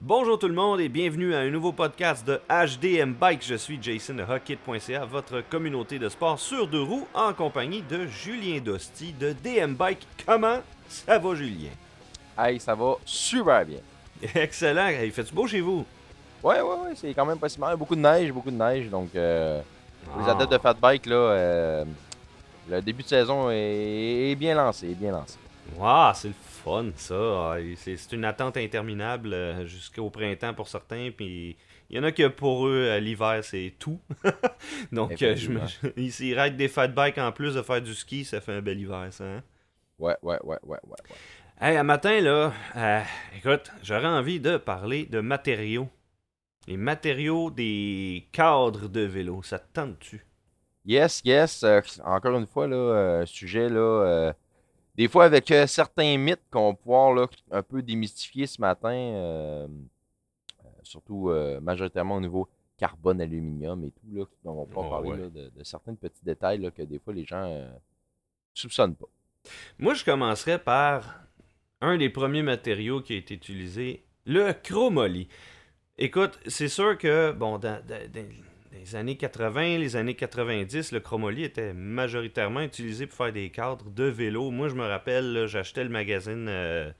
Bonjour tout le monde et bienvenue à un nouveau podcast de HDM Bike. Je suis Jason de Hockit.ca, votre communauté de sport sur deux roues en compagnie de Julien Dosti de DM Bike. Comment ça va Julien? Hey, ça va super bien. Excellent. Il fait-tu beau chez vous? Ouais, ouais, ouais, c'est quand même pas si mal. Beaucoup de neige, beaucoup de neige. Donc, euh, les Ah. adeptes de fat bike, là, euh, le début de saison est, est bien lancé, est bien lancé. Wow, c'est le fun ça. Ah, C'est une attente interminable euh, jusqu'au printemps pour certains. Puis il y en a que pour eux, l'hiver, c'est tout. Donc, euh, je me... raident des fat bikes en plus de faire du ski, ça fait un bel hiver, ça. hein? Ouais, ouais, ouais, ouais, ouais. Hey, un matin, là, euh, écoute, j'aurais envie de parler de matériaux. Les matériaux des cadres de vélo, ça te tente-tu? Yes, yes. euh, encore une fois, là, euh, sujet, là, des fois avec euh, certains mythes qu'on va pouvoir là, un peu démystifier ce matin, euh, euh, surtout majoritairement au niveau carbone, aluminium et tout, là, on va pouvoir Oh, parler ouais. là, de, de certains petits détails là, que des fois les gens euh, soupçonnent pas. Moi, je commencerais par un des premiers matériaux qui a été utilisé, le chromoly. Écoute, c'est sûr que, bon, dans, dans- dans les années 80, les années 90, le chromoly était majoritairement utilisé pour faire des cadres de vélo. Moi, je me rappelle, j'achetais le magazine euh,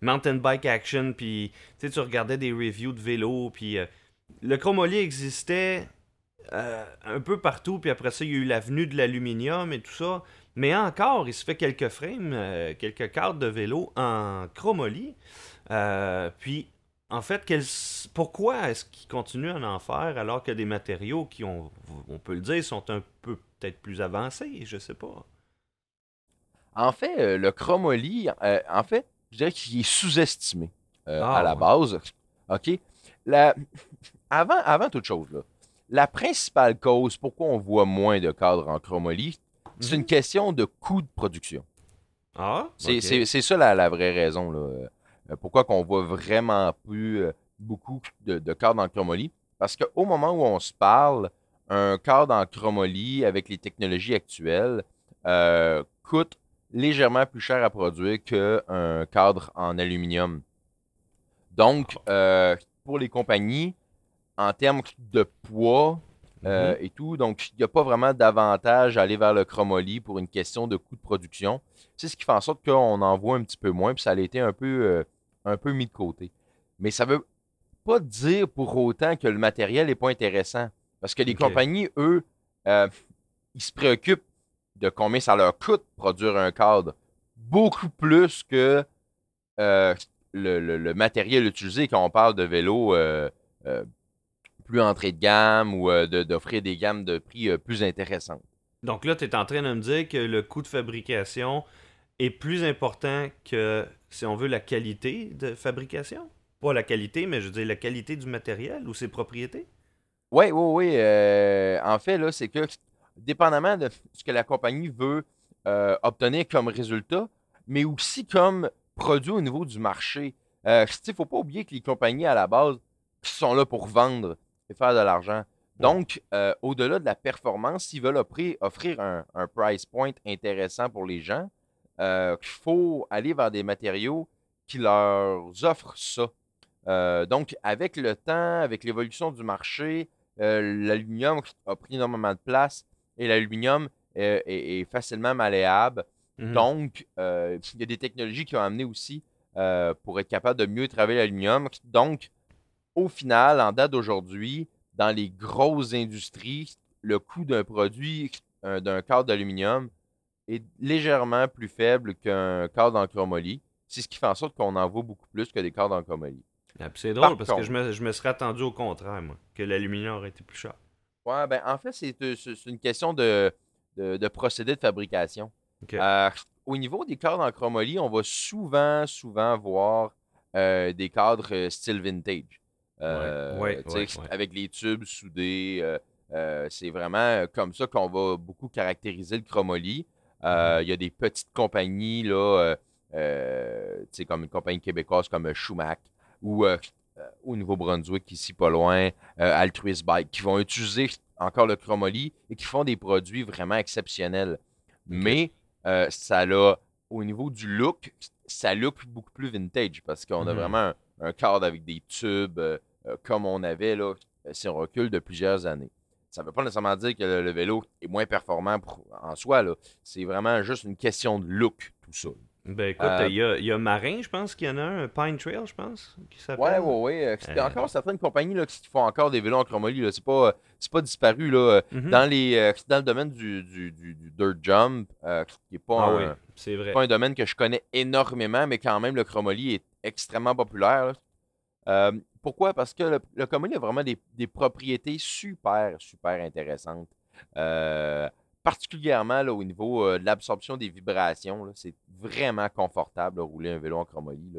Mountain Bike Action, puis tu regardais des reviews de vélo, puis euh, le chromoly existait euh, un peu partout, puis après ça, il y a eu l'avenue de l'aluminium et tout ça. Mais encore, il se fait quelques frames, quelques cadres de vélo en chromoly. Puis, en fait, quel- pourquoi est-ce qu'ils continuent à en faire alors que des matériaux qui, ont, on peut le dire, sont un peu peut-être plus avancés, je sais pas. En fait, euh, le chromoly, euh, en fait, je dirais qu'il est sous-estimé euh, Ah, à la ouais. base. OK? La- Avant, avant toute chose, là, la principale cause pourquoi on voit moins de cadres en chromoly, c'est Mhm. une question de coût de production. Ah, c'est ça la, la vraie raison. Là. Euh, pourquoi qu'on voit vraiment plus euh, beaucoup de, de cadres en chromoly? Parce qu'au moment où on se parle, un cadre en chromoly avec les technologies actuelles euh, coûte légèrement plus cher à produire qu'un cadre en aluminium. Donc, euh, pour les compagnies, en termes de poids euh, et tout, donc il n'y a pas vraiment d'avantage à aller vers le chromoly pour une question de coût de production. C'est ce qui fait en sorte qu'on en voit un petit peu moins, puis ça a été un peu, un peu mis de côté. Mais ça veut pas dire pour autant que le matériel n'est pas intéressant. Parce que les compagnies, eux, euh, ils se préoccupent de combien ça leur coûte produire un cadre. Beaucoup plus que euh, le, le- le matériel utilisé quand on parle de vélo euh, plus entrée de gamme ou de- d'offrir des gammes de prix plus intéressantes. Donc là, tu es en train de me dire que le coût de fabrication est plus important que, si on veut, la qualité de fabrication? Pas la qualité, mais je veux dire la qualité du matériel ou ses propriétés? Oui, oui, oui. euh, en fait, là, c'est que dépendamment de ce que la compagnie veut euh, obtenir comme résultat, mais aussi comme produit au niveau du marché. Il ne faut pas oublier que les compagnies, à la base, sont là pour vendre et faire de l'argent. Donc, euh, au-delà de la performance, s'ils veulent offrir, offrir un, un price point intéressant pour les gens, euh, il faut aller vers des matériaux qui leur offrent ça. Euh, donc, avec le temps, avec l'évolution du marché, euh, l'aluminium a pris énormément de place et l'aluminium est, est facilement malléable. Mhm. Donc, il y a des technologies qui ont amené aussi pour être capable de mieux travailler l'aluminium. Donc, au final, en date d'aujourd'hui, dans les grosses industries, le coût d'un produit, d'un cadre d'aluminium, est légèrement plus faible qu'un cadre en chromoly. C'est ce qui fait en sorte qu'on en voit beaucoup plus que des cadres en chromoly. Ah, c'est drôle Par parce que je me, je me serais attendu au contraire, moi, que l'aluminium aurait été plus cher. Ouais, ben, en fait, c'est euh, une question de, de, de procédé de fabrication. Euh, au niveau des cadres en chromoly, on va souvent, souvent voir euh, des cadres style vintage. Euh, Ouais, ouais, ouais. Avec les tubes soudés. c'est vraiment comme ça qu'on va beaucoup caractériser le chromoly. Euh, Il y a des petites compagnies, là, euh, euh, comme une compagnie québécoise comme Schumacher ou au Nouveau-Brunswick, ici pas loin, Altruist Bike, qui vont utiliser encore le chromoly et qui font des produits vraiment exceptionnels. Mais ça l'a, au niveau du look, ça look beaucoup plus vintage parce qu'on a Mhm. vraiment un, un cadre avec des tubes comme on avait là, si on recule de plusieurs années. Ça ne veut pas nécessairement dire que le, vélo est moins performant en soi. C'est vraiment juste une question de look, tout ça. Ben écoute, euh, il y, a, Marin, je pense qu'il y en a un, Pine Trail, je pense, qui s'appelle. Ouais, ouais, ouais. Y a encore certaines compagnies là, qui font encore des vélos en chromolie. C'est pas, pas disparu. Là. Mhm. dans, les, euh, dans le domaine du, du, du, dirt jump, euh, qui n'est pas, ah un, pas un domaine que je connais énormément, mais quand même, le chromolie est extrêmement populaire. Pourquoi? Parce que le, le a vraiment des, des, propriétés super, super intéressantes. Euh, particulièrement là, au niveau euh, de l'absorption des vibrations. C'est vraiment confortable de rouler un vélo en chromolie.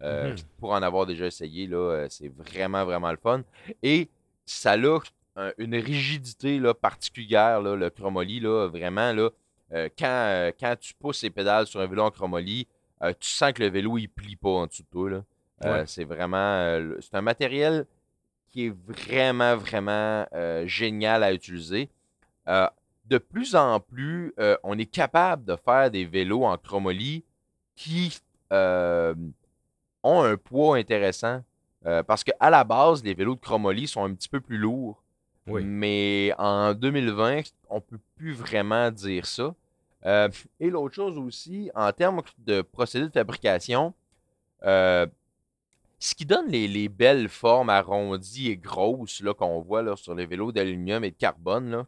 Euh, mhm. Pour en avoir déjà essayé, euh, c'est vraiment, vraiment le fun. Et ça a une rigidité là, particulière, le chromolie. Là, vraiment, là, quand, quand tu pousses les pédales sur un vélo en chromolie, tu sens que le vélo il plie pas en dessous de toi. C'est vraiment. c'est un matériel qui est vraiment, vraiment génial à utiliser de plus en plus, euh, on est capable de faire des vélos en chromolie qui euh, ont un poids intéressant. Euh, parce qu'à la base, les vélos de chromolie sont un petit peu plus lourds. Mais en 2020, on ne peut plus vraiment dire ça. et l'autre chose aussi, en termes de procédé de fabrication, ce qui donne les, belles formes arrondies et grosses qu'on voit là, sur les vélos d'aluminium et de carbone, là,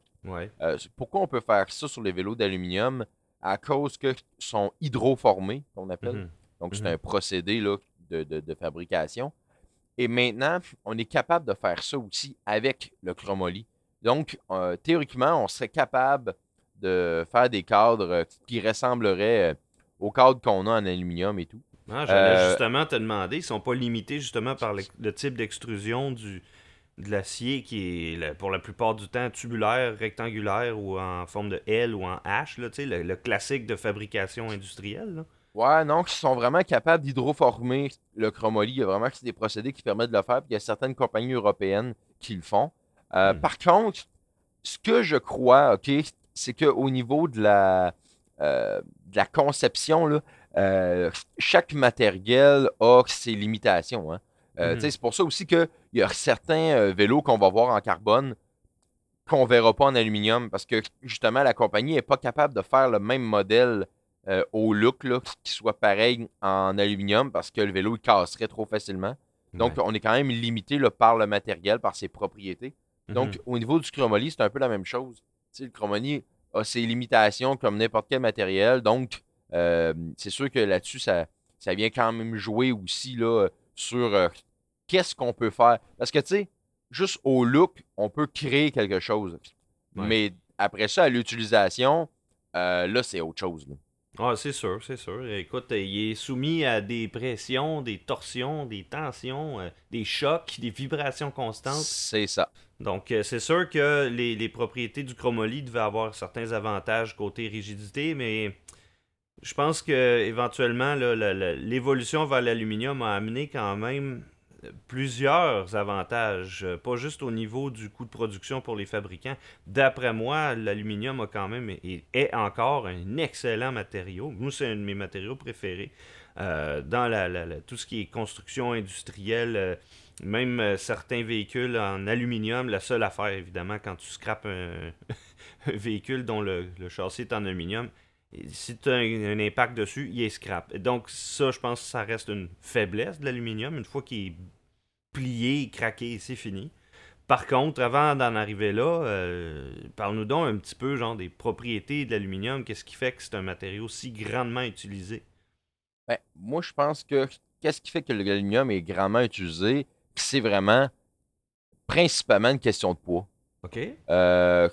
euh, pourquoi on peut faire ça sur les vélos d'aluminium? À cause que sont hydroformés, qu'on appelle. Mhm. Donc, c'est mhm. un procédé là, de, fabrication. Et maintenant, on est capable de faire ça aussi avec le chromoly. Donc, euh, théoriquement, on serait capable de faire des cadres qui ressembleraient euh, aux cadres qu'on a en aluminium et tout. Ah, J'allais justement te demander, ils ne sont pas limités justement par le type d'extrusion du, de l'acier qui est pour la plupart du temps tubulaire, rectangulaire ou en forme de L ou en H, là, le, le classique de fabrication industrielle. Là. Ouais, non, qui sont vraiment capables d'hydroformer le chromoly. Il y a vraiment des procédés qui permettent de le faire. Puis il y a certaines compagnies européennes qui le font. Euh, hmm. Par contre, ce que je crois, OK, c'est qu'au niveau de la, euh, de la conception, là, euh, chaque matériel a ses limitations. Hein. Mhm. C'est pour ça aussi qu'il y a certains vélos qu'on va voir en carbone qu'on ne verra pas en aluminium parce que justement la compagnie n'est pas capable de faire le même modèle au look qui soit pareil en aluminium parce que le vélo il casserait trop facilement. Donc on est quand même limité par le matériel, par ses propriétés. Donc mhm. au niveau du chromoly, c'est un peu la même chose. le chromoly a ses limitations comme n'importe quel matériel. Donc c'est sûr que là-dessus, ça, ça vient quand même jouer aussi là, sur euh, qu'est-ce qu'on peut faire. Parce que, tu sais, juste au look, on peut créer quelque chose. Mais après ça, à l'utilisation, euh, là, c'est autre chose. Ah, c'est sûr, c'est sûr. Écoute, il est soumis à des pressions, des torsions, des tensions, euh, des chocs, des vibrations constantes. C'est ça. Donc, c'est sûr que les, les, propriétés du chromoly devaient avoir certains avantages côté rigidité, mais je pense que éventuellement l'évolution vers l'aluminium a amené quand même plusieurs avantages, euh, pas juste au niveau du coût de production pour les fabricants. D'après moi, l'aluminium a quand même et est encore un excellent matériau. Nous, c'est un de mes matériaux préférés. Euh, dans tout ce qui est construction industrielle, euh, même certains véhicules en aluminium, la seule affaire, évidemment, quand tu scrapes un, véhicule dont le, le, châssis est en aluminium, si tu as un, impact dessus, il est scrap. Donc, ça, je pense que ça reste une faiblesse de l'aluminium. Une fois qu'il est plié, craqué, c'est fini. Par contre, avant d'en arriver là, euh, parle-nous donc un petit peu genre des propriétés de l'aluminium. Qu'est-ce qui fait que c'est un matériau si grandement utilisé? Ben, moi, je pense que qu'est-ce qui fait que l'aluminium est grandement utilisé, c'est vraiment principalement une question de poids. OK. Euh,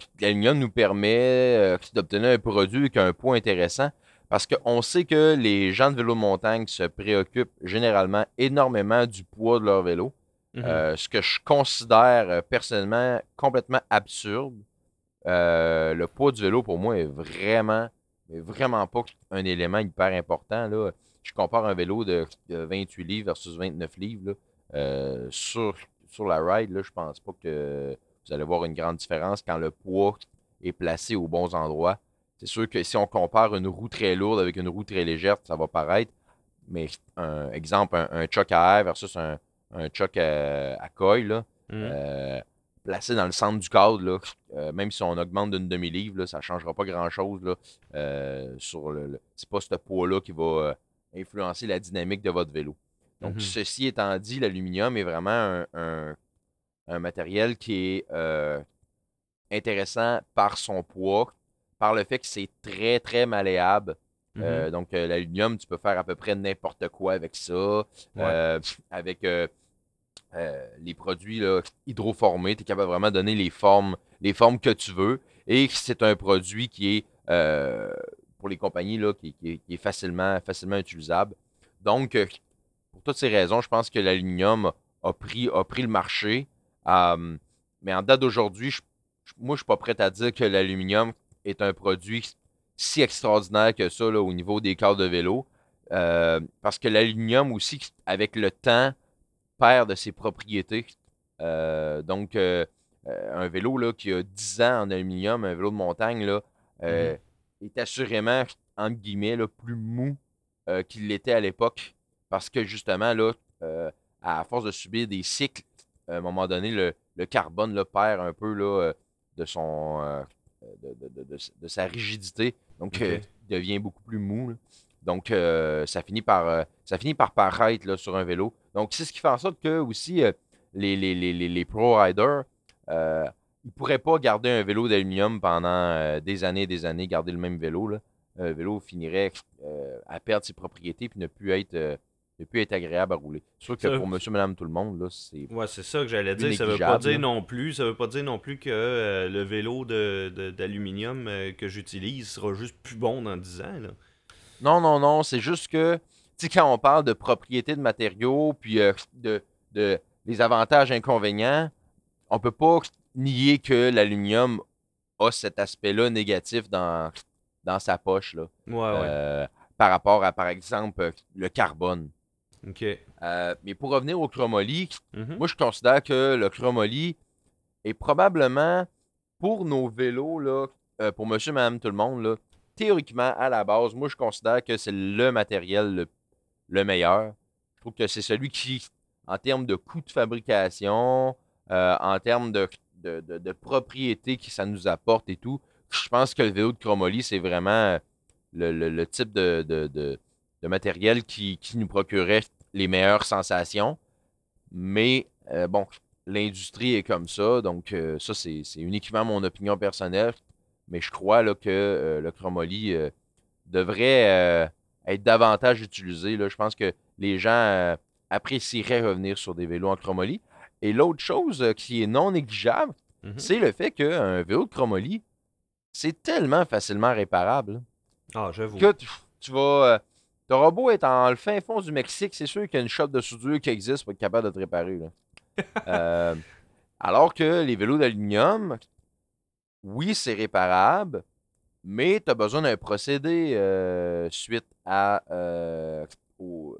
nous permet euh, d'obtenir un produit avec un poids intéressant parce qu'on sait que les gens de vélo de montagne se préoccupent généralement énormément du poids de leur vélo. Mhm. Euh, ce que je considère personnellement complètement absurde. le poids du vélo, pour moi, est vraiment, vraiment pas un élément hyper important. Là. Je compare un vélo de, 28 livres versus 29 livres. sur, sur la ride, là, je pense pas que vous allez voir une grande différence quand le poids est placé aux bons endroits. C'est sûr que si on compare une roue très lourde avec une roue très légère, ça va paraître. Mais un exemple, un, un choc à air versus un, un choc à, à coil, là, Mhm. euh, placé dans le centre du cadre, là, euh, même si on augmente d'une demi-livre, ça ne changera pas grand-chose. euh, sur le, le- c'est pas ce poids-là qui va euh, influencer la dynamique de votre vélo. Donc, Mhm. ceci étant dit, l'aluminium est vraiment un, un- un matériel qui est euh, intéressant par son poids, par le fait que c'est très, très malléable. Mhm. Euh, donc, euh, l'aluminium, tu peux faire à peu près n'importe quoi avec ça. Ouais. Euh, avec les produits là, hydroformés, tu es capable vraiment de donner les formes, les formes que tu veux. Et c'est un produit qui est, pour les compagnies, là, qui, qui est, qui est facilement, facilement utilisable. Donc, pour toutes ces raisons, je pense que l'aluminium a pris, a pris le marché. Euh, mais en date d'aujourd'hui, moi, je ne suis pas prêt à dire que l'aluminium est un produit si extraordinaire que ça là, au niveau des cadres de vélo. Euh, parce que l'aluminium aussi, avec le temps, perd de ses propriétés. Euh, donc, euh, un vélo là, qui a 10 ans en aluminium, un vélo de montagne, là, euh, est assurément, entre guillemets, là, plus mou qu'il l'était à l'époque. Parce que justement, là, à force de subir des cycles, à un moment donné, le, le carbone là, perd un peu là, euh, de, son, euh, de, de- de- de- sa rigidité. Donc, euh, il devient beaucoup plus mou. là. Donc, euh, ça, finit par, euh, ça finit par paraître là, sur un vélo. Donc, c'est ce qui fait en sorte que aussi les, les, les, les, les pro riders, ils ne pourraient pas garder un vélo d'aluminium pendant des années et des années, garder le même vélo. Là. Le vélo finirait à perdre ses propriétés puis ne plus être, ne plus être agréable à rouler. C'est sûr que Ça- pour monsieur, madame, tout le monde, là, c'est. Ouais, c'est ça que j'allais dire. Ça veut pas dire non plus. Ça veut pas dire non plus que euh, le vélo de, de- d'aluminium euh, que j'utilise sera juste plus bon dans 10 ans. Là. Non, non, non, c'est juste que, tu sais, quand on parle de propriété de matériaux, puis euh, de, de les avantages inconvénients, on peut pas nier que l'aluminium a cet aspect-là négatif dans, dans sa poche, là, Ouais, ouais. euh, par rapport à, par exemple, le carbone. Ok. Euh, mais pour revenir au chromoly, Mhm. moi, je considère que le chromoly est probablement, pour nos vélos, là, euh, pour monsieur, madame, tout le monde, là, théoriquement, à la base, moi, je considère que c'est le matériel le, le meilleur. Je trouve que c'est celui qui, en termes de coût de fabrication, euh, en termes de, de, de- de propriété que ça nous apporte et tout, je pense que le vélo de chromoly, c'est vraiment le, le- le type de, de- matériel qui, qui nous procurait les meilleures sensations. Mais euh, bon, l'industrie est comme ça, donc euh, ça, c'est uniquement mon opinion personnelle. Mais je crois là, que euh, le chromoly devrait être davantage utilisé. Là. Je pense que les gens apprécieraient revenir sur des vélos en chromoly. Et l'autre chose qui est non négligeable, Mhm. c'est le fait qu'un vélo de chromoly, c'est tellement facilement réparable. Ah, j'avoue. Que tu, tu vas. T'auras beau être en le fin fond du Mexique, c'est sûr qu'il y a une shop de soudure qui existe pour être capable de te réparer. là. Euh, alors que les vélos d'aluminium, oui, c'est réparable, mais tu as besoin d'un procédé euh, suite à, euh, au-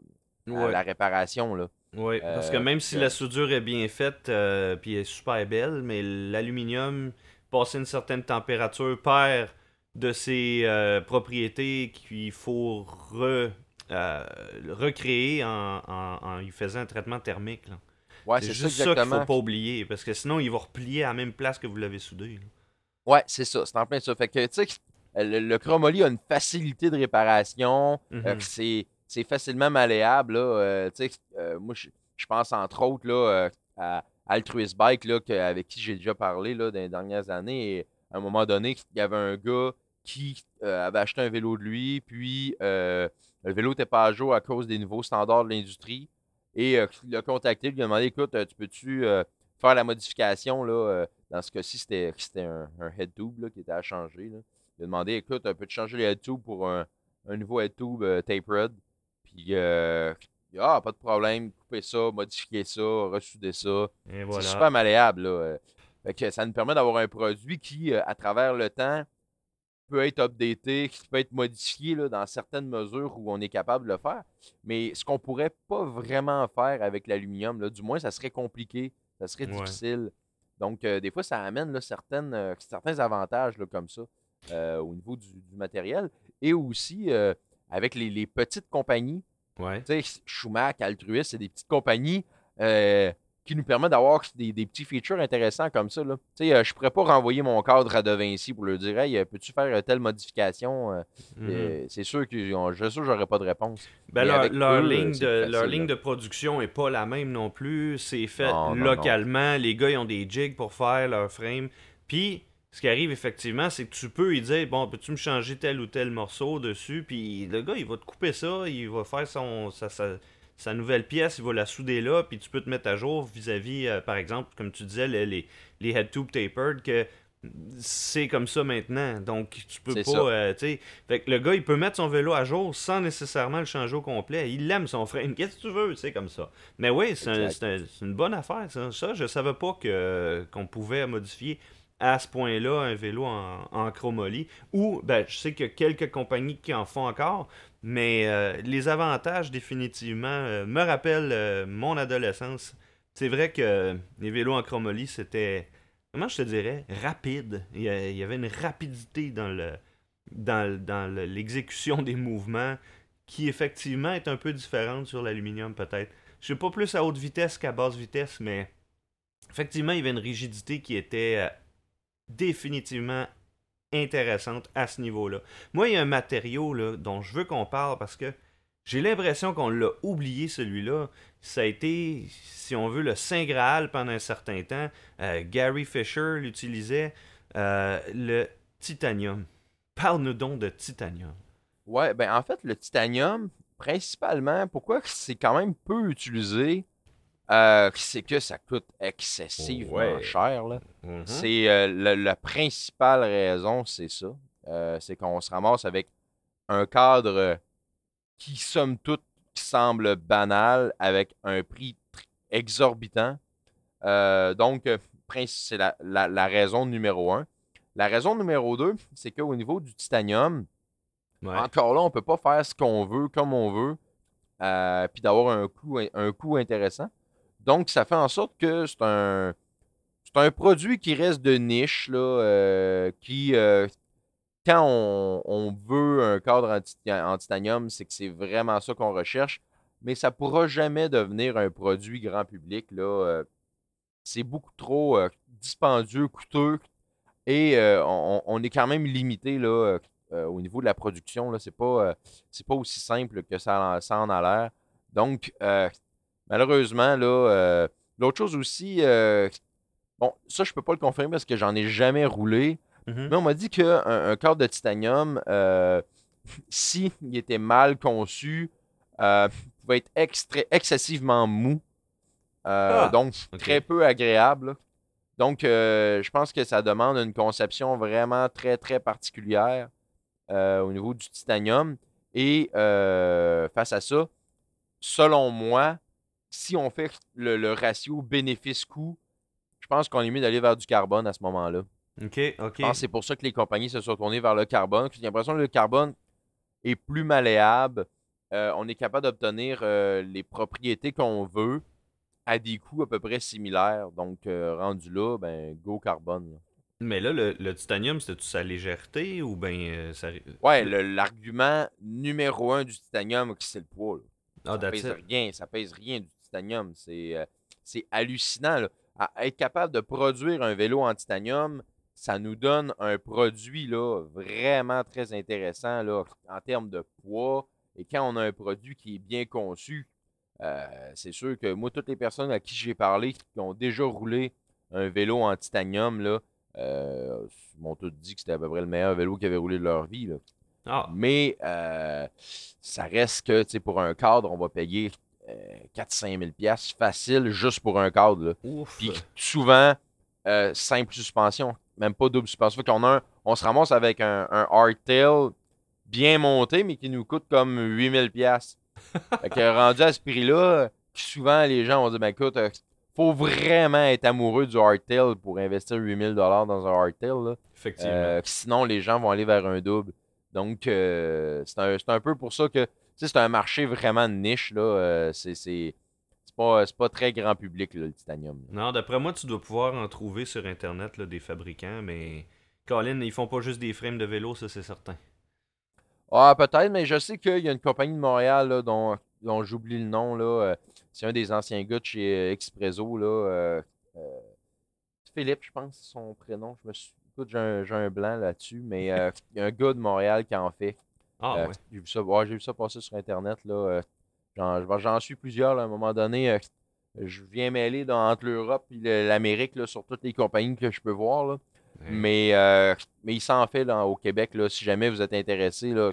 à Ouais. la réparation. Là. Oui, parce que même si la soudure est bien faite puis est super belle, mais l'aluminium, passé une certaine température, perd de ses euh, propriétés qu'il faut re- euh, recréer en, en, faisant un traitement thermique. là. Ouais, c'est juste ça ça qu'il exactement. faut pas oublier, parce que sinon il va replier à la même place que vous l'avez soudé. là. Ouais, c'est ça. C'est en plein ça. Fait que, tu sais, le, le chromoly a une facilité de réparation. Euh, que c'est, c'est facilement malléable. Là, euh, tu sais, euh, moi, je, pense entre autres là, euh, à Altruist Bike, là, que- avec qui j'ai déjà parlé là, dans les dernières années. Et à un moment donné, il y avait un gars qui euh, avait acheté un vélo de lui, puis euh, le vélo n'était pas à jour à cause des nouveaux standards de l'industrie. Et euh, il l'a contacté, il lui a demandé Écoute, tu peux-tu faire la modification là, Dans ce cas-ci, c'était, un, un head tube là, qui était à changer. là. Il a demandé Écoute, peux-tu changer le head tube pour un, un nouveau head tube tapered Puis, ah, pas de problème, couper ça, modifier ça, ressouder ça. Voilà. C'est super malléable. Là. Fait que ça nous permet d'avoir un produit qui, euh, à travers le temps, peut être updaté, qui peut être modifié là, dans certaines mesures où on est capable de le faire. Mais ce qu'on pourrait pas vraiment faire avec l'aluminium, du moins, ça serait compliqué, ça serait Ouais. difficile. Donc, euh, des fois, ça amène là, certaines, euh, certains avantages là, comme ça euh, au niveau du, du matériel. Et aussi, avec les, les petites compagnies, Ouais. tu sais, Schumacher, Altruist, c'est des petites compagnies qui nous permet d'avoir des, des petits features intéressants comme ça. Là. Tu sais, euh, je pourrais pas renvoyer mon cadre à De Vinci pour leur dire Hey, euh, peux-tu faire euh, telle modification Euh, Mhm. C'est sûr que je sûr j'aurais pas de réponse. Ben, leur, avec leur eux, ligne, de, facile, leur là. ligne de production est pas la même non plus. C'est fait Non, non, non. localement. Les gars, ils ont des jigs pour faire leur frame. Puis, ce qui arrive effectivement, c'est que tu peux lui dire Bon, peux-tu me changer tel ou tel morceau dessus? Puis le gars, il va te couper ça. Il va faire son, sa nouvelle pièce. Il va la souder là. Puis tu peux te mettre à jour vis-à-vis, euh, par exemple, comme tu disais, les, les, les head tube tapered. que c'est comme ça maintenant. Donc, tu peux pas. euh, fait que le gars, il peut mettre son vélo à jour sans nécessairement le changer au complet. Il aime son frame. Qu'est-ce que tu veux, c'est comme ça. Mais oui, c'est un- un- une bonne affaire, ça. Ça, je savais pas que qu'on pouvait modifier à ce point-là un vélo en, en chromolie. Ou, ben, je sais qu'il y a quelques compagnies qui en font encore, mais euh, les avantages, définitivement, euh, me rappellent euh, mon adolescence. C'est vrai que les vélos en chromolie, c'était, comment je te dirais, rapide. Il y, avait une rapidité dans le dans, dans le- l'exécution des mouvements qui, effectivement, est un peu différente sur l'aluminium, peut-être. Je sais pas plus à haute vitesse qu'à basse vitesse, mais effectivement, il y avait une rigidité qui était définitivement intéressante à ce niveau-là. Moi, il y a un matériau là, dont je veux qu'on parle parce que j'ai l'impression qu'on l'a oublié celui-là. Ça a été, si on veut, le Saint Graal pendant un certain temps. Euh, Gary Fisher l'utilisait. euh, le titanium. Parle-nous donc de titanium. Ouais, ben en fait, le titanium, principalement, pourquoi c'est quand même peu utilisé, euh, c'est que ça coûte excessivement Ouais. cher. Là. Mhm. C'est euh, la, principale raison, c'est ça. Euh, c'est qu'on se ramasse avec un cadre qui, somme toute, qui semble banal, avec un prix exorbitant. Donc, c'est la, la- la raison numéro un. La raison numéro deux, c'est qu'au niveau du titanium, Ouais. encore là, on peut pas faire ce qu'on veut, comme on veut, puis d'avoir un coût, un coût intéressant. Donc, ça fait en sorte que c'est un, c'est un produit qui reste de niche, là, euh, qui, euh, quand on, on veut un cadre en, tit- en titanium, c'est que c'est vraiment ça qu'on recherche, mais ça pourra jamais devenir un produit grand public. Là, euh, c'est beaucoup trop dispendieux, coûteux, et on, on est quand même limité là, au niveau de la production. Là, c'est pas, c'est pas aussi simple que ça, ça en a l'air. Donc, malheureusement, là, euh, l'autre chose aussi, euh, bon, ça, je peux pas le confirmer parce que j'en ai jamais roulé. Mhm. Mais on m'a dit qu'un un cadre de titanium, euh, si il était mal conçu, pouvait être extra- excessivement mou. Ah, donc, très peu agréable. Donc, euh, je pense que ça demande une conception vraiment très, très particulière euh, au niveau du titanium. Et euh, face à ça, selon moi, si on fait le, le ratio bénéfice-coût, je pense qu'on est mieux d'aller vers du carbone à ce moment-là. Ok, ok. Je pense que c'est pour ça que les compagnies se sont tournées vers le carbone. J'ai l'impression que le carbone est plus malléable. Euh, on est capable d'obtenir euh, les propriétés qu'on veut à des coûts à peu près similaires. Donc, euh, rendu là, ben, go carbone. là. Mais là, le, le titanium, c'était-tu sa légèreté ou ben ça... Ouais, le- l'argument numéro un du titanium, c'est le poids. là. Ah, ça pèse it. rien, ça pèse rien du titanium. C'est euh, c'est hallucinant. là. À être capable de produire un vélo en titanium, ça nous donne un produit là, vraiment très intéressant là, en termes de poids. Et quand on a un produit qui est bien conçu, euh, c'est sûr que moi, toutes les personnes à qui j'ai parlé qui ont déjà roulé un vélo en titanium, là, euh, m'ont tous dit que c'était à peu près le meilleur vélo qu'ils avaient roulé de leur vie. là. Ah, Mais euh, ça reste que, pour un cadre, on va payer 4-5 000 piastres facile juste pour un cadre. Puis souvent, euh, simple suspension, même pas double suspension. Fait qu'on a un- on se ramasse avec un, un hardtail bien monté, mais qui nous coûte comme 8 000 piastres. Fait que rendu à ce prix-là, souvent les gens vont dire, ben écoute, euh, faut vraiment être amoureux du hardtail pour investir 8 000 dans un hardtail. là. Effectivement. Euh, sinon, les gens vont aller vers un double. Donc, euh, c'est un, un peu pour ça que c'est un marché vraiment de niche. Là. Euh, c'est c'est- c'est pas, c'est pas très grand public, là, le titanium. Non, d'après moi, tu dois pouvoir en trouver sur Internet là, des fabricants, mais Colin, ils font pas juste des frames de vélo, ça c'est certain. Ah, peut-être, mais je sais qu'il y a une compagnie de Montréal là, dont, dont j'oublie le nom. Là, euh, c'est un des anciens gars de chez euh, Expresso. Là, euh, euh, Philippe, je pense, c'est son prénom. Je me suis... Écoute, j'ai un, j'ai un blanc là-dessus, mais euh, il y a un gars de Montréal qui en fait. Ah Euh, ouais. J'ai vu ça, ouais, vu ça passer sur Internet. Là, euh, j'en, j'en suis plusieurs là, à un moment donné. euh, je viens mêler dans, entre l'Europe et l'Amérique là, sur toutes les compagnies que je peux voir. Là. Ouais. Mais, mais il s'en fait là, au Québec. Là, si jamais vous êtes intéressé là,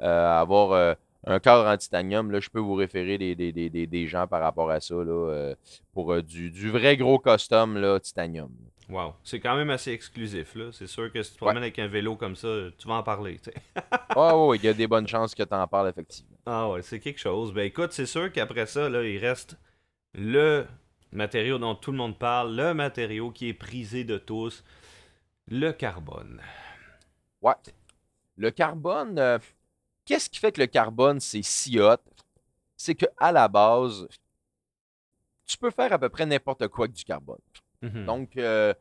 à avoir un cadre en titanium, là, je peux vous référer des, des, des, des, gens par rapport à ça là, pour du, du vrai gros custom là, titanium. Wow. C'est quand même assez exclusif, là. C'est sûr que si tu te Ouais. promènes avec un vélo comme ça, tu vas en parler. Ah oui, il y a des bonnes chances que tu en parles effectivement. Ah ouais, c'est quelque chose. Ben écoute, c'est sûr qu'après ça, là, il reste le matériau dont tout le monde parle, le matériau qui est prisé de tous, le carbone. Ouais. Le carbone, euh, qu'est-ce qui fait que le carbone, c'est si hot? C'est qu'à la base, tu peux faire à peu près n'importe quoi avec du carbone. Mhm. Donc, euh,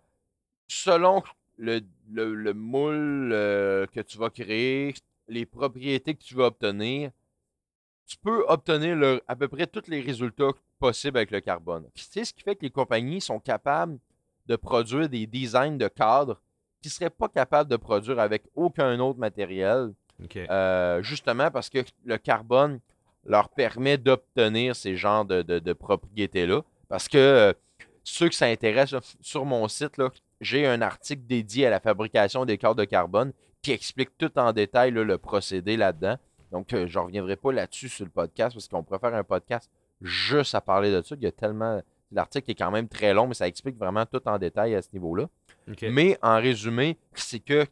selon le, le- le moule euh, que tu vas créer, les propriétés que tu vas obtenir, tu peux obtenir le- à peu près tous les résultats possibles avec le carbone. C'est ce qui fait que les compagnies sont capables de produire des designs de cadres qui ne seraient pas capables de produire avec aucun autre matériel, euh, justement parce que le carbone leur permet d'obtenir ces genres de, de- de propriétés-là. Parce que ceux que ça intéresse, là, sur mon site, j'ai un article dédié à la fabrication des cadres de carbone qui explique tout en détail là, le procédé là-dedans. Donc, euh, je ne reviendrai pas là-dessus sur le podcast parce qu'on pourrait faire un podcast juste à parler de ça. Il y a tellement. L'article est quand même très long, mais ça explique vraiment tout en détail à ce niveau-là. Mais en résumé, c'est que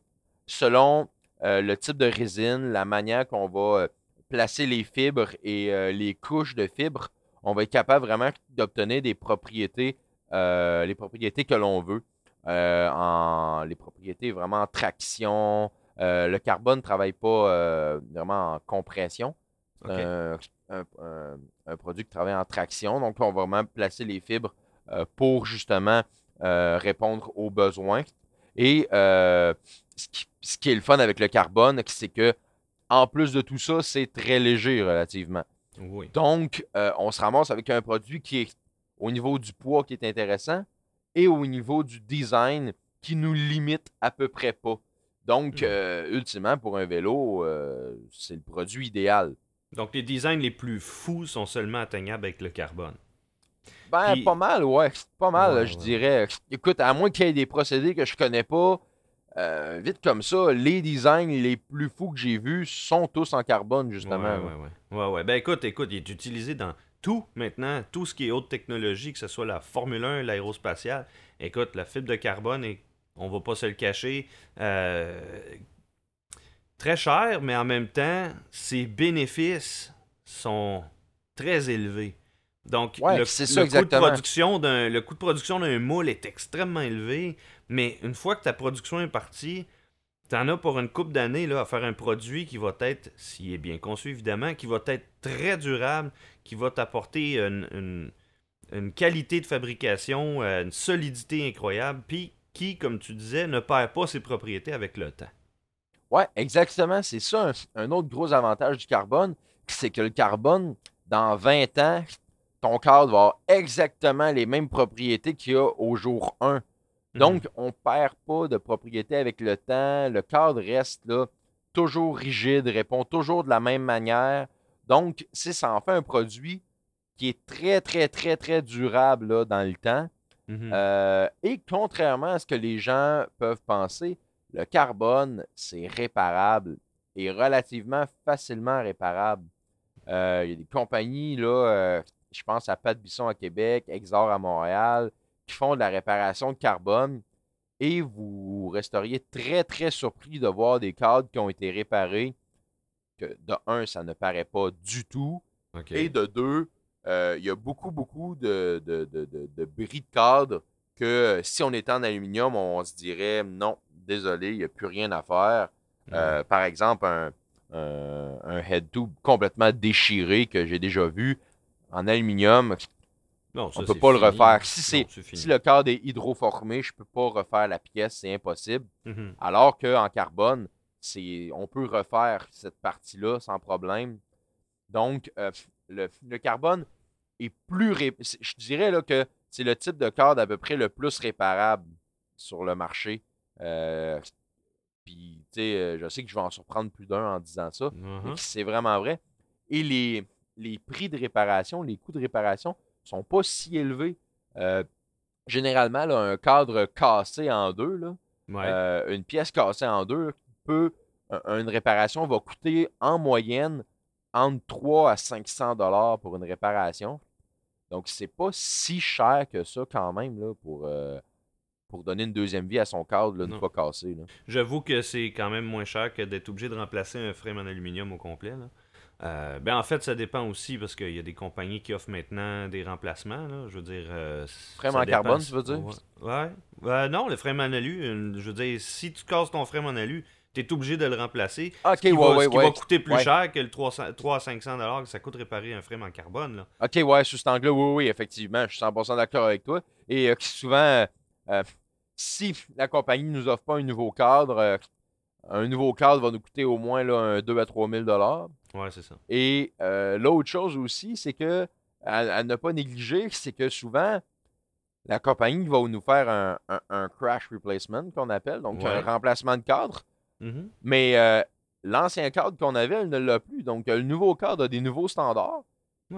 selon euh, le type de résine, la manière qu'on va euh, placer les fibres et les couches de fibres, on va être capable vraiment d'obtenir des propriétés, euh, les propriétés que l'on veut. Euh, en, les propriétés vraiment en traction. Euh, le carbone ne travaille pas vraiment en compression. C'est un, un- un- un produit qui travaille en traction. Donc, on va vraiment placer les fibres pour justement répondre aux besoins. Et ce, qui, ce qui est le fun avec le carbone, c'est que en plus de tout ça, c'est très léger relativement. Oui. Donc, euh, on se ramasse avec un produit qui est au niveau du poids qui est intéressant et au niveau du design qui nous limite à peu près pas. Donc, Hmm. euh, ultimement, pour un vélo, euh, c'est le produit idéal. Donc les designs les plus fous sont seulement atteignables avec le carbone. Ben, Puis- pas mal, ouais. Pas mal, Ouais, je ouais. dirais. Écoute, à moins qu'il y ait des procédés que je connais pas, euh, vite comme ça, les designs les plus fous que j'ai vus sont tous en carbone, justement. Ouais, ouais, ouais. Ouais, ouais. Ben écoute, écoute, il est utilisé dans tout maintenant, tout ce qui est haute technologie, que ce soit la Formule 1, l'aérospatiale. Écoute, la fibre de carbone, est, on va pas se le cacher, euh, très cher, mais en même temps, ses bénéfices sont très élevés. Donc, Ouais, le, c'est ça, le coût de production le coût de production d'un moule est extrêmement élevé, mais une fois que ta production est partie, T'en as pour une coupe d'années à faire un produit qui va être, s'il est bien conçu évidemment, qui va être très durable, qui va t'apporter une, qualité de fabrication, euh, une solidité incroyable, puis qui, comme tu disais, ne perd pas ses propriétés avec le temps. Ouais, exactement. C'est ça un, autre gros avantage du carbone, c'est que le carbone, dans 20 ans, ton cadre va avoir exactement les mêmes propriétés qu'il a au jour 1. Donc, on ne perd pas de propriété avec le temps. Le cadre reste là, toujours rigide, répond toujours de la même manière. Donc, c'est ça en fait un produit qui est très, très, très, très durable là, dans le temps. Mhm. Euh, et contrairement à ce que les gens peuvent penser, le carbone, c'est réparable et relativement facilement réparable. Euh, Il y a des compagnies, là, euh, je pense à Pat Bisson à Québec, Exor à Montréal, qui font de la réparation de carbone et vous resteriez très, très surpris de voir des cadres qui ont été réparés, que de un, ça ne paraît pas du tout, et de deux, euh, il y a beaucoup, beaucoup de, de, de, de- de bris de cadre que euh, si on était en aluminium, on, se dirait non, désolé, il n'y a plus rien à faire. Euh, par exemple, un, un, un head tube complètement déchiré que j'ai déjà vu en aluminium, Non, ça, on ne peut pas le refaire. Si, Non, le cadre est hydroformé, je ne peux pas refaire la pièce, c'est impossible. Mhm. Alors qu'en carbone, on peut refaire cette partie-là sans problème. Donc, euh, le, le carbone est plus. ré- Je dirais là, que c'est le type de cadre à peu près le plus réparable sur le marché. Euh, Puis, tu sais, euh, je sais que je vais en surprendre plus d'un en disant ça, mais que c'est vraiment vrai. Et les, les prix de réparation, les coûts de réparation sont pas si élevés. Euh, généralement, là, un cadre cassé en deux, là, Ouais. euh, une pièce cassée en deux peut, un- une réparation va coûter en moyenne entre 3 à 500 dollars pour une réparation. Donc, c'est pas si cher que ça quand même là, pour, euh, pour donner une deuxième vie à son cadre là, fois cassé. là. J'avoue que c'est quand même moins cher que d'être obligé de remplacer un frame en aluminium au complet. là. Euh, ben en fait, ça dépend aussi parce qu'il y a des compagnies qui offrent maintenant des remplacements. là. Je veux dire. euh, Frame en carbone, tu veux dire? Ouais. Ouais. Euh, non, le frame en alu, je veux dire, si tu casses ton frame en alu, tu es obligé de le remplacer. Ok, Ce qui, ouais, va, ouais, ce qui va coûter plus cher que le 300, 300 à 500 dollars que ça coûte réparer un frame en carbone. Là. Ok, ouais, sous cet angle-là, oui, oui, effectivement, je suis 100% d'accord avec toi. Et souvent, si la compagnie ne nous offre pas un nouveau cadre, un nouveau cadre va nous coûter au moins là, un 2 à 3 000 dollars. Ouais, c'est ça. Et euh, l'autre chose aussi, c'est que, à, à ne pas négliger, c'est que souvent, la compagnie va nous faire un, un- un crash replacement qu'on appelle, donc Ouais. un remplacement de cadre. Mhm. Mais euh, l'ancien cadre qu'on avait, elle ne l'a plus. Donc, le nouveau cadre a des nouveaux standards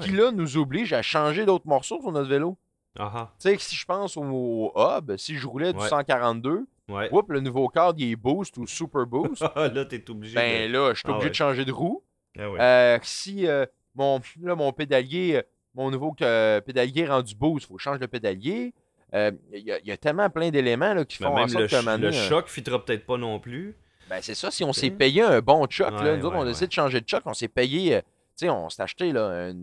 qui, là, nous obligent à changer d'autres morceaux sur notre vélo. Ah ah. Tu sais, que si je pense au, au hub, si je roulais du Ouais. 142, Ouais. whoop, le nouveau cadre, il est boost ou super boost. là, t'es obligé ben de... là, je suis Ah obligé ouais. de changer de roue. Ah ouais. Euh, si euh, mon, là, mon pédalier, euh, mon nouveau pédalier rendu boost, il faut que je change de pédalier. Il y, a- il y a tellement plein d'éléments qui Ben, font en même sorte le, que ch- le choc fitera peut-être pas non plus. Ben, c'est ça, si on s'est payé un bon choc, là, nous autres, on ouais. de changer de choc, on s'est payé, tu sais, on s'est acheté là, un,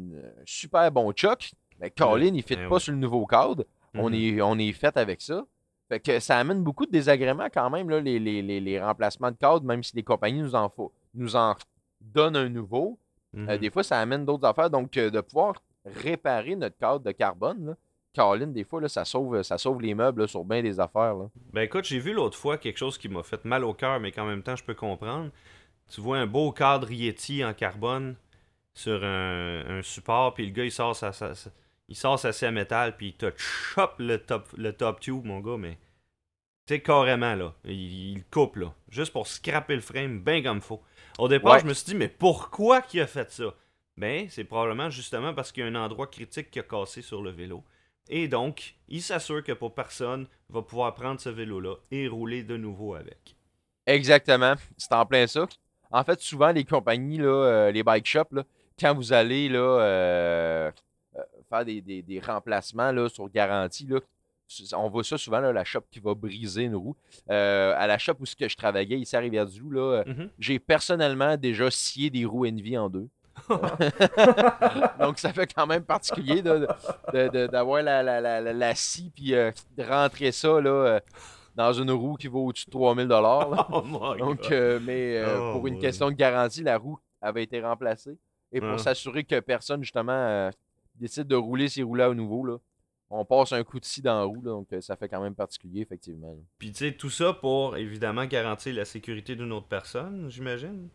super bon choc, mais Colin, il ne fit Ouais, pas sur le nouveau cadre, on, Mhm. est, on est fait avec ça. Fait que ça amène beaucoup de désagréments quand même, là, les, les, les, les remplacements de cadre, même si les compagnies nous en, nous en donnent un nouveau. Euh, des fois, ça amène d'autres affaires. Donc, euh, de pouvoir réparer notre cadre de carbone, là, Colin, des fois, là, ça, sauve, ça sauve les meubles là, sur bien des affaires. Là. Ben écoute, j'ai vu l'autre fois quelque chose qui m'a fait mal au cœur, mais qu'en même temps, je peux comprendre. Tu vois un beau cadre Yeti en carbone sur un, un support, puis le gars, il sort sa, sa- sa- il sort sa scie à métal, puis il te chope le top, le top tube, mon gars, mais... Tu sais, carrément, là. Il, coupe, là. Juste pour scraper le frame, bien comme faut. Au départ, Ouais. je me suis dit, mais pourquoi qu'il a fait ça? Ben, c'est probablement justement parce qu'il y a un endroit critique qui a cassé sur le vélo. Et donc, il s'assure que pour personne va pouvoir prendre ce vélo-là et rouler de nouveau avec. Exactement. C'est en plein ça. En fait, souvent, les compagnies, là, euh, les bike shops, là, quand vous allez là, euh, faire des, des- des remplacements là, sur garantie, là, on voit ça souvent, là, la shop qui va briser une roue. Euh, à la shop où ce que je travaillais, ici à Rivière-du-Loup, là, Mhm. j'ai personnellement déjà scié des roues Envy en deux. Donc, ça fait quand même particulier d'avoir la, la, la, la, scie puis euh, de rentrer ça là, euh, dans une roue qui vaut au-dessus de 3000 là. Oh Donc, euh, mais Oh, pour une question de garantie, la roue avait été remplacée. Et pour Ah. s'assurer que personne, justement, décide de rouler ces roues-là à nouveau, là, on passe un coup de scie dans la roue. là, donc, euh, ça fait quand même particulier, effectivement. là. Puis tu sais, tout ça pour évidemment garantir la sécurité d'une autre personne, j'imagine?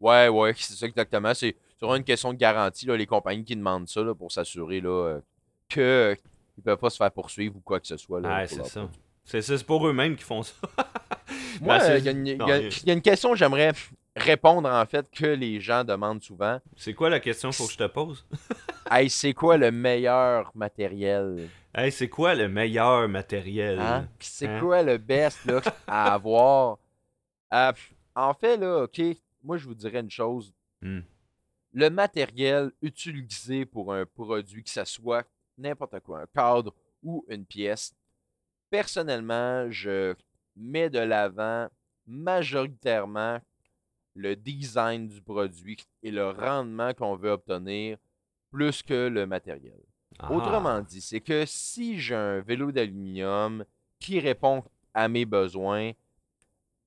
Ouais, ouais, c'est ça exactement. C'est sur une question de garantie, là, les compagnies qui demandent ça là, pour s'assurer là, euh, que euh, ils peuvent pas se faire poursuivre ou quoi que ce soit. Là, Ah, c'est ça. C'est ça, c'est pour eux-mêmes qui font ça. Moi, Ben, euh, il y, a une- il y a- une question que j'aimerais répondre, en fait, que les gens demandent souvent. C'est quoi la question faut que je te pose? Hey, c'est quoi le meilleur matériel? Hey, c'est quoi le meilleur matériel? Hein? C'est Hein? quoi le best là, à avoir? Euh, en fait, là, OK, moi, je vous dirais une chose. Hmm. Le matériel utilisé pour un produit, que ce soit n'importe quoi, un cadre ou une pièce, personnellement, je mets de l'avant majoritairement le design du produit et le rendement qu'on veut obtenir plus que le matériel. Ah. Autrement dit, c'est que si j'ai un vélo d'aluminium qui répond à mes besoins,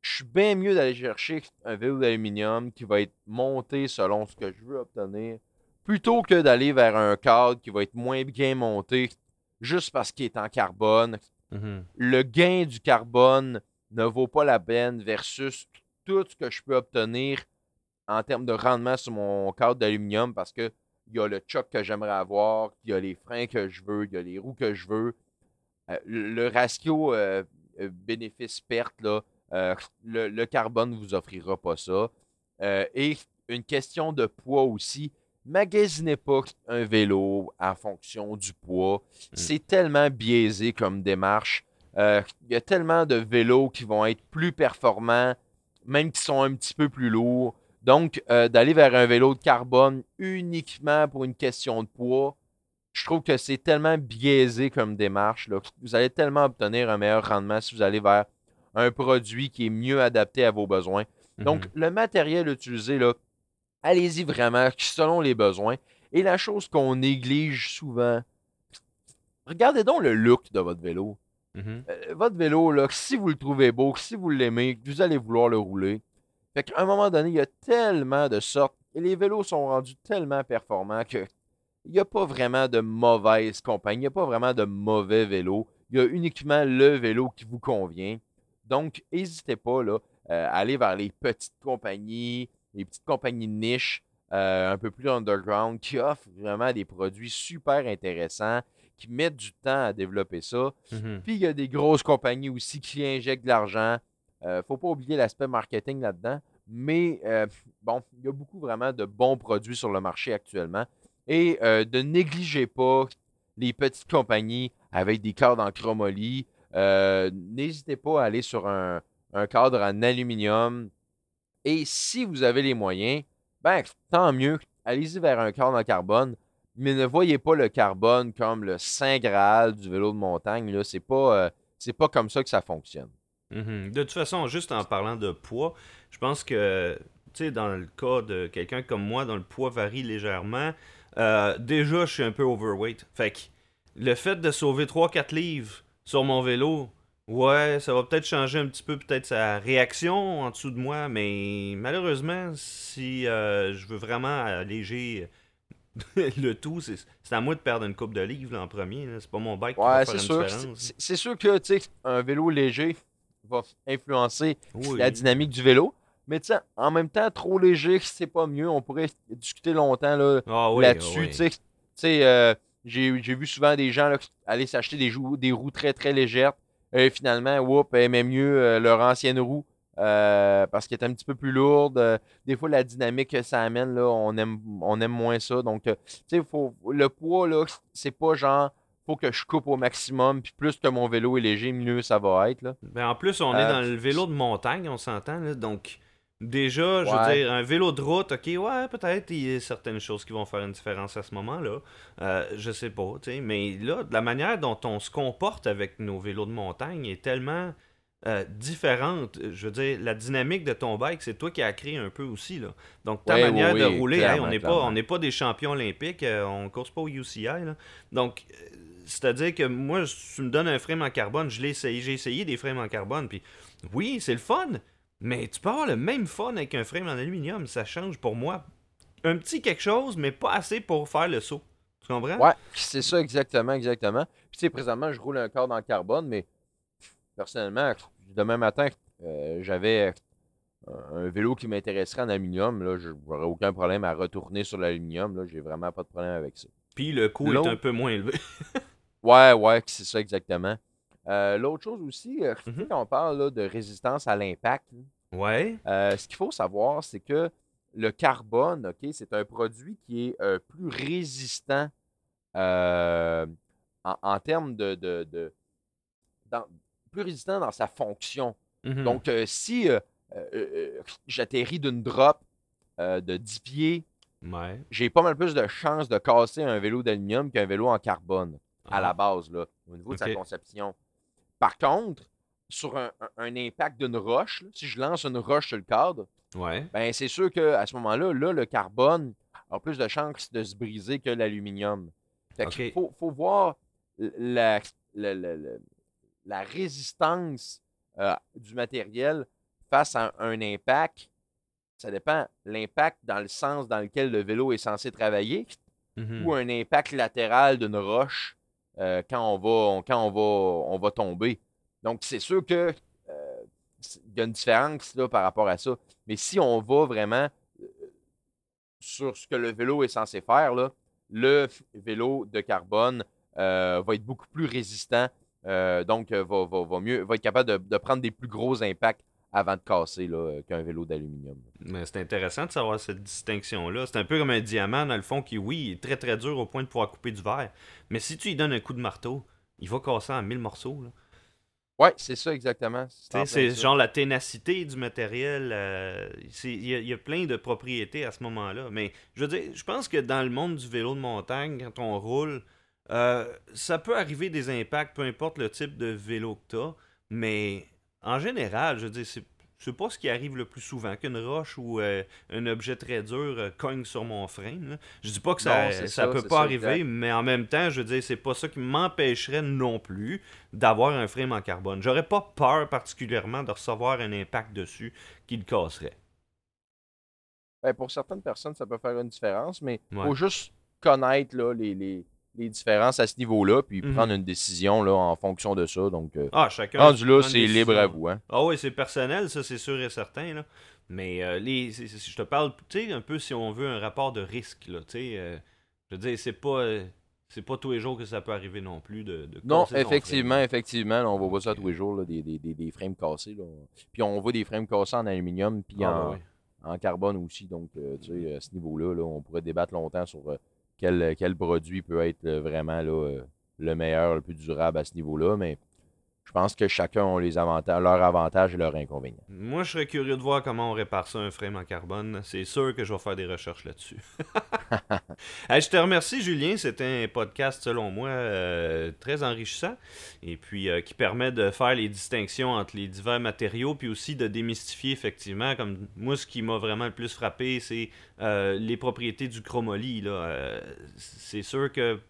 je suis bien mieux d'aller chercher un vélo d'aluminium qui va être monté selon ce que je veux obtenir, plutôt que d'aller vers un cadre qui va être moins bien monté juste parce qu'il est en carbone. Mhm. Le gain du carbone ne vaut pas la peine versus tout ce que je peux obtenir en termes de rendement sur mon cadre d'aluminium parce que il y a le choc que j'aimerais avoir, il y a les freins que je veux, il y a les roues que je veux. Euh, le, ratio euh, euh, bénéfice-perte, là, le, carbone ne vous offrira pas ça. et une question de poids aussi. Magasinez pas un vélo en fonction du poids. Mm. C'est tellement biaisé comme démarche. Il y a tellement de vélos qui vont être plus performants, même qui sont un petit peu plus lourds. Donc, euh, d'aller vers un vélo de carbone uniquement pour une question de poids, je trouve que c'est tellement biaisé comme démarche. Vous allez tellement obtenir un meilleur rendement si vous allez vers un produit qui est mieux adapté à vos besoins. Donc, mhm. le matériel utilisé, allez-y vraiment selon les besoins. Et la chose qu'on néglige souvent, regardez donc le look de votre vélo. Mhm. Euh, votre vélo, là, si vous le trouvez beau, si vous l'aimez, vous allez vouloir le rouler. Fait qu'à un moment donné, il y a tellement de sortes et les vélos sont rendus tellement performants que il n'y a pas vraiment de mauvaise compagnie, il n'y a pas vraiment de mauvais vélo. Il y a uniquement le vélo qui vous convient. Donc, n'hésitez pas là, euh, à aller vers les petites compagnies, les petites compagnies de niche, euh, un peu plus underground, qui offrent vraiment des produits super intéressants, qui mettent du temps à développer ça. Mm-hmm. Puis il y a des grosses compagnies aussi qui injectent de l'argent, ne euh, faut pas oublier l'aspect marketing là-dedans. Mais euh, bon, il y a beaucoup vraiment de bons produits sur le marché actuellement. Et euh, de négliger pas les petites compagnies avec des cadres en chromolie. N'hésitez pas à aller sur un, cadre en aluminium. Et si vous avez les moyens, ben tant mieux. Allez-y vers un cadre en carbone. Mais ne voyez pas le carbone comme le saint graal du vélo de montagne. Ce n'est pas, pas comme ça que ça fonctionne. Mhm. De toute façon, juste en parlant de poids, je pense que, tu sais, dans le cas de quelqu'un comme moi, dont le poids varie légèrement, euh, déjà, je suis un peu overweight. Fait que le fait de sauver 3-4 livres sur mon vélo, ouais, ça va peut-être changer un petit peu peut-être sa réaction en dessous de moi, mais malheureusement, si euh, je veux vraiment alléger le tout, c'est à moi de perdre une coupe de livres en premier. C'est pas mon bike qui va faire une différence. C'est sûr que, tu sais, un vélo léger, va influencer la dynamique du vélo. Mais tu en même temps, trop léger, c'est pas mieux. On pourrait discuter longtemps là, ah là-dessus. tu sais, euh, j'ai vu souvent des gens aller s'acheter des, des, roues très très légères. Et finalement, whoop, aimaient mieux euh, leur ancienne roue euh, parce qu'elle est un petit peu plus lourde. des fois, la dynamique que ça amène, là, on, aime, on aime moins ça. Donc, tu sais, le poids, là, c'est pas genre faut que je coupe au maximum. Puis plus que mon vélo est léger, mieux ça va être. Là. Ben en plus, on est euh, dans le vélo de montagne, on s'entend. Donc, déjà, je veux dire, un vélo de route, ok, ouais, peut-être il y a certaines choses qui vont faire une différence à ce moment-là. Euh, je sais pas, tu sais. Mais là, la manière dont on se comporte avec nos vélos de montagne est tellement. Euh, différente. Je veux dire, la dynamique de ton bike, c'est toi qui as créé un peu aussi. Là. Donc, ta manière de rouler, on n'est pas, pas des champions olympiques, on ne course pas au UCI. Là. Donc, c'est-à-dire que moi, tu me donnes un frame en carbone, je l'ai essayé, j'ai essayé des frames en carbone, puis oui, c'est le fun, mais tu peux avoir le même fun avec un frame en aluminium, ça change pour moi un petit quelque chose, mais pas assez pour faire le saut. Tu comprends? Ouais, c'est ça exactement, exactement. Puis tu sais, présentement, je roule un cadre en carbone, mais personnellement, demain matin, euh, j'avais un vélo qui m'intéresserait en aluminium, là, j'aurais aucun problème à retourner sur l'aluminium, là, j'ai vraiment pas de problème avec ça. Puis le coût est un peu moins élevé. Ouais, ouais, c'est ça exactement. Euh, l'autre chose aussi, euh, mm-hmm. quand on parle de résistance à l'impact, ouais. Euh, ce qu'il faut savoir, c'est que le carbone, OK, c'est un produit qui est plus résistant en, termes de. de, plus résistant dans sa fonction. Mm-hmm. Donc, si j'atterris d'une drop de 10 pieds, j'ai pas mal plus de chances de casser un vélo d'aluminium qu'un vélo en carbone à la ah. base, là, au niveau de sa conception. Par contre, sur un, impact d'une roche, si je lance une roche sur le cadre, ben c'est sûr qu'à ce moment-là, là, le carbone a plus de chances de se briser que l'aluminium. Il faut, voir la, la, résistance euh, du matériel face à un, impact. Ça dépend. L'impact dans le sens dans lequel le vélo est censé travailler mm-hmm. ou un impact latéral d'une roche euh, quand, on va, quand on, va, on va tomber. Donc, c'est sûr que euh, il y a une différence là, par rapport à ça. Mais si on va vraiment euh, sur ce que le vélo est censé faire, le vélo de carbone va être beaucoup plus résistant. Donc, va, mieux, va être capable de, prendre des plus gros impacts avant de casser qu'un vélo d'aluminium. Mais c'est intéressant de savoir cette distinction-là. C'est un peu comme un diamant, dans le fond, qui, oui, est très très dur au point de pouvoir couper du verre. Mais si tu lui donnes un coup de marteau, il va casser en mille morceaux. Là. Ouais, c'est ça exactement. C'est genre la ténacité du matériel. Euh, il y, a plein de propriétés à ce moment-là. Mais je veux dire, je pense que dans le monde du vélo de montagne, quand on roule, euh, ça peut arriver des impacts, peu importe le type de vélo que tu as. Mais en général, je veux dire, c'est c'est pas ce qui arrive le plus souvent qu'une roche ou euh, un objet très dur euh, cogne sur mon frein. Là. Je dis pas que ça, ça, peut pas arriver, mais en même temps, je veux dire, c'est pas ça qui m'empêcherait non plus d'avoir un frame en carbone. J'aurais pas peur particulièrement de recevoir un impact dessus qui le casserait. Ben, pour certaines personnes, ça peut faire une différence, mais il faut juste connaître là, les, les différences à ce niveau-là, puis mhm. prendre une décision là, en fonction de ça. Donc, euh, ah, chacun. Rendu là, c'est libre à vous. Hein. Ah oui, c'est personnel, ça, c'est sûr et certain. Là. Mais euh, les, je te parle, tu sais, un peu si on veut un rapport de risque. Là, euh, je veux dire, c'est pas. c'est pas tous les jours que ça peut arriver non plus de, Non, effectivement, effectivement, on va voir ça tous les jours, là, des, des, des, frames cassés. Là. Puis on voit des frames cassés en aluminium, puis ah, en, en, carbone aussi. Donc, tu sais, à ce niveau-là, là, on pourrait débattre longtemps sur quel, quel produit peut être euh, vraiment là, euh, le meilleur, le plus durable à ce niveau-là. Mais je pense que chacun a les avantages, leurs avantages et leurs inconvénients. Moi, je serais curieux de voir comment on répare ça un frame en carbone. C'est sûr que je vais faire des recherches là-dessus. je te remercie, Julien. C'était un podcast, selon moi, euh, très enrichissant et puis qui permet de faire les distinctions entre les divers matériaux puis aussi de démystifier, effectivement, comme moi, ce qui m'a vraiment le plus frappé, c'est les propriétés du chromoly. c'est sûr que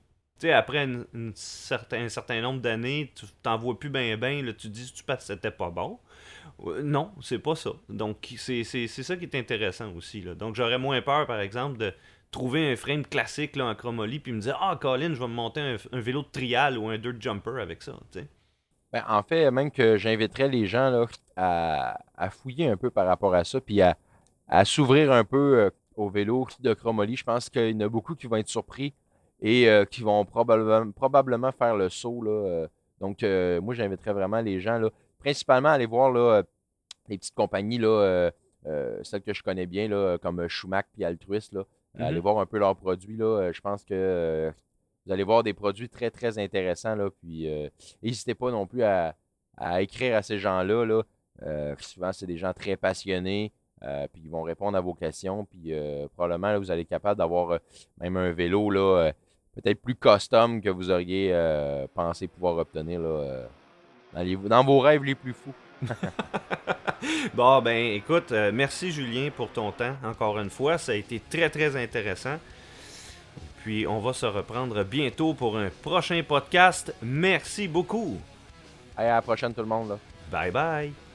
après un certain nombre d'années, tu t'en vois plus bien, là, tu dis, tu penses que c'était pas bon. Euh, non, c'est pas ça. Donc, c'est ça qui est intéressant aussi. Là. Donc, j'aurais moins peur, par exemple, de trouver un frame classique là, en chromoly puis me dire, ah, Colin, je vais me monter un, vélo de trial ou un dirt jumper avec ça. Ben, en fait, même que j'inviterais les gens là, à, fouiller un peu par rapport à ça, puis à, s'ouvrir un peu euh, au vélo de chromoly. Je pense qu'il y en a beaucoup qui vont être surpris et euh, qui vont probablement, probablement faire le saut. Là, donc, moi, j'inviterais vraiment les gens, là, principalement à aller voir là, les petites compagnies, là, celles que je connais bien, là, comme Schumacher et Altruist, là, aller mm-hmm. voir un peu leurs produits. Là, je pense que vous allez voir des produits très, très intéressants. Là, puis, n'hésitez pas non plus à, écrire à ces gens-là. Là. souvent, c'est des gens très passionnés. puis ils vont répondre à vos questions. Puis probablement, là, vous allez être capable d'avoir même un vélo là, peut-être plus custom que vous auriez euh, pensé pouvoir obtenir là, euh, dans, vos rêves les plus fous. bon, ben écoute, euh, merci Julien pour ton temps, encore une fois. Ça a été très, très intéressant. Puis on va se reprendre bientôt pour un prochain podcast. Merci beaucoup. à la prochaine tout le monde. Bye bye.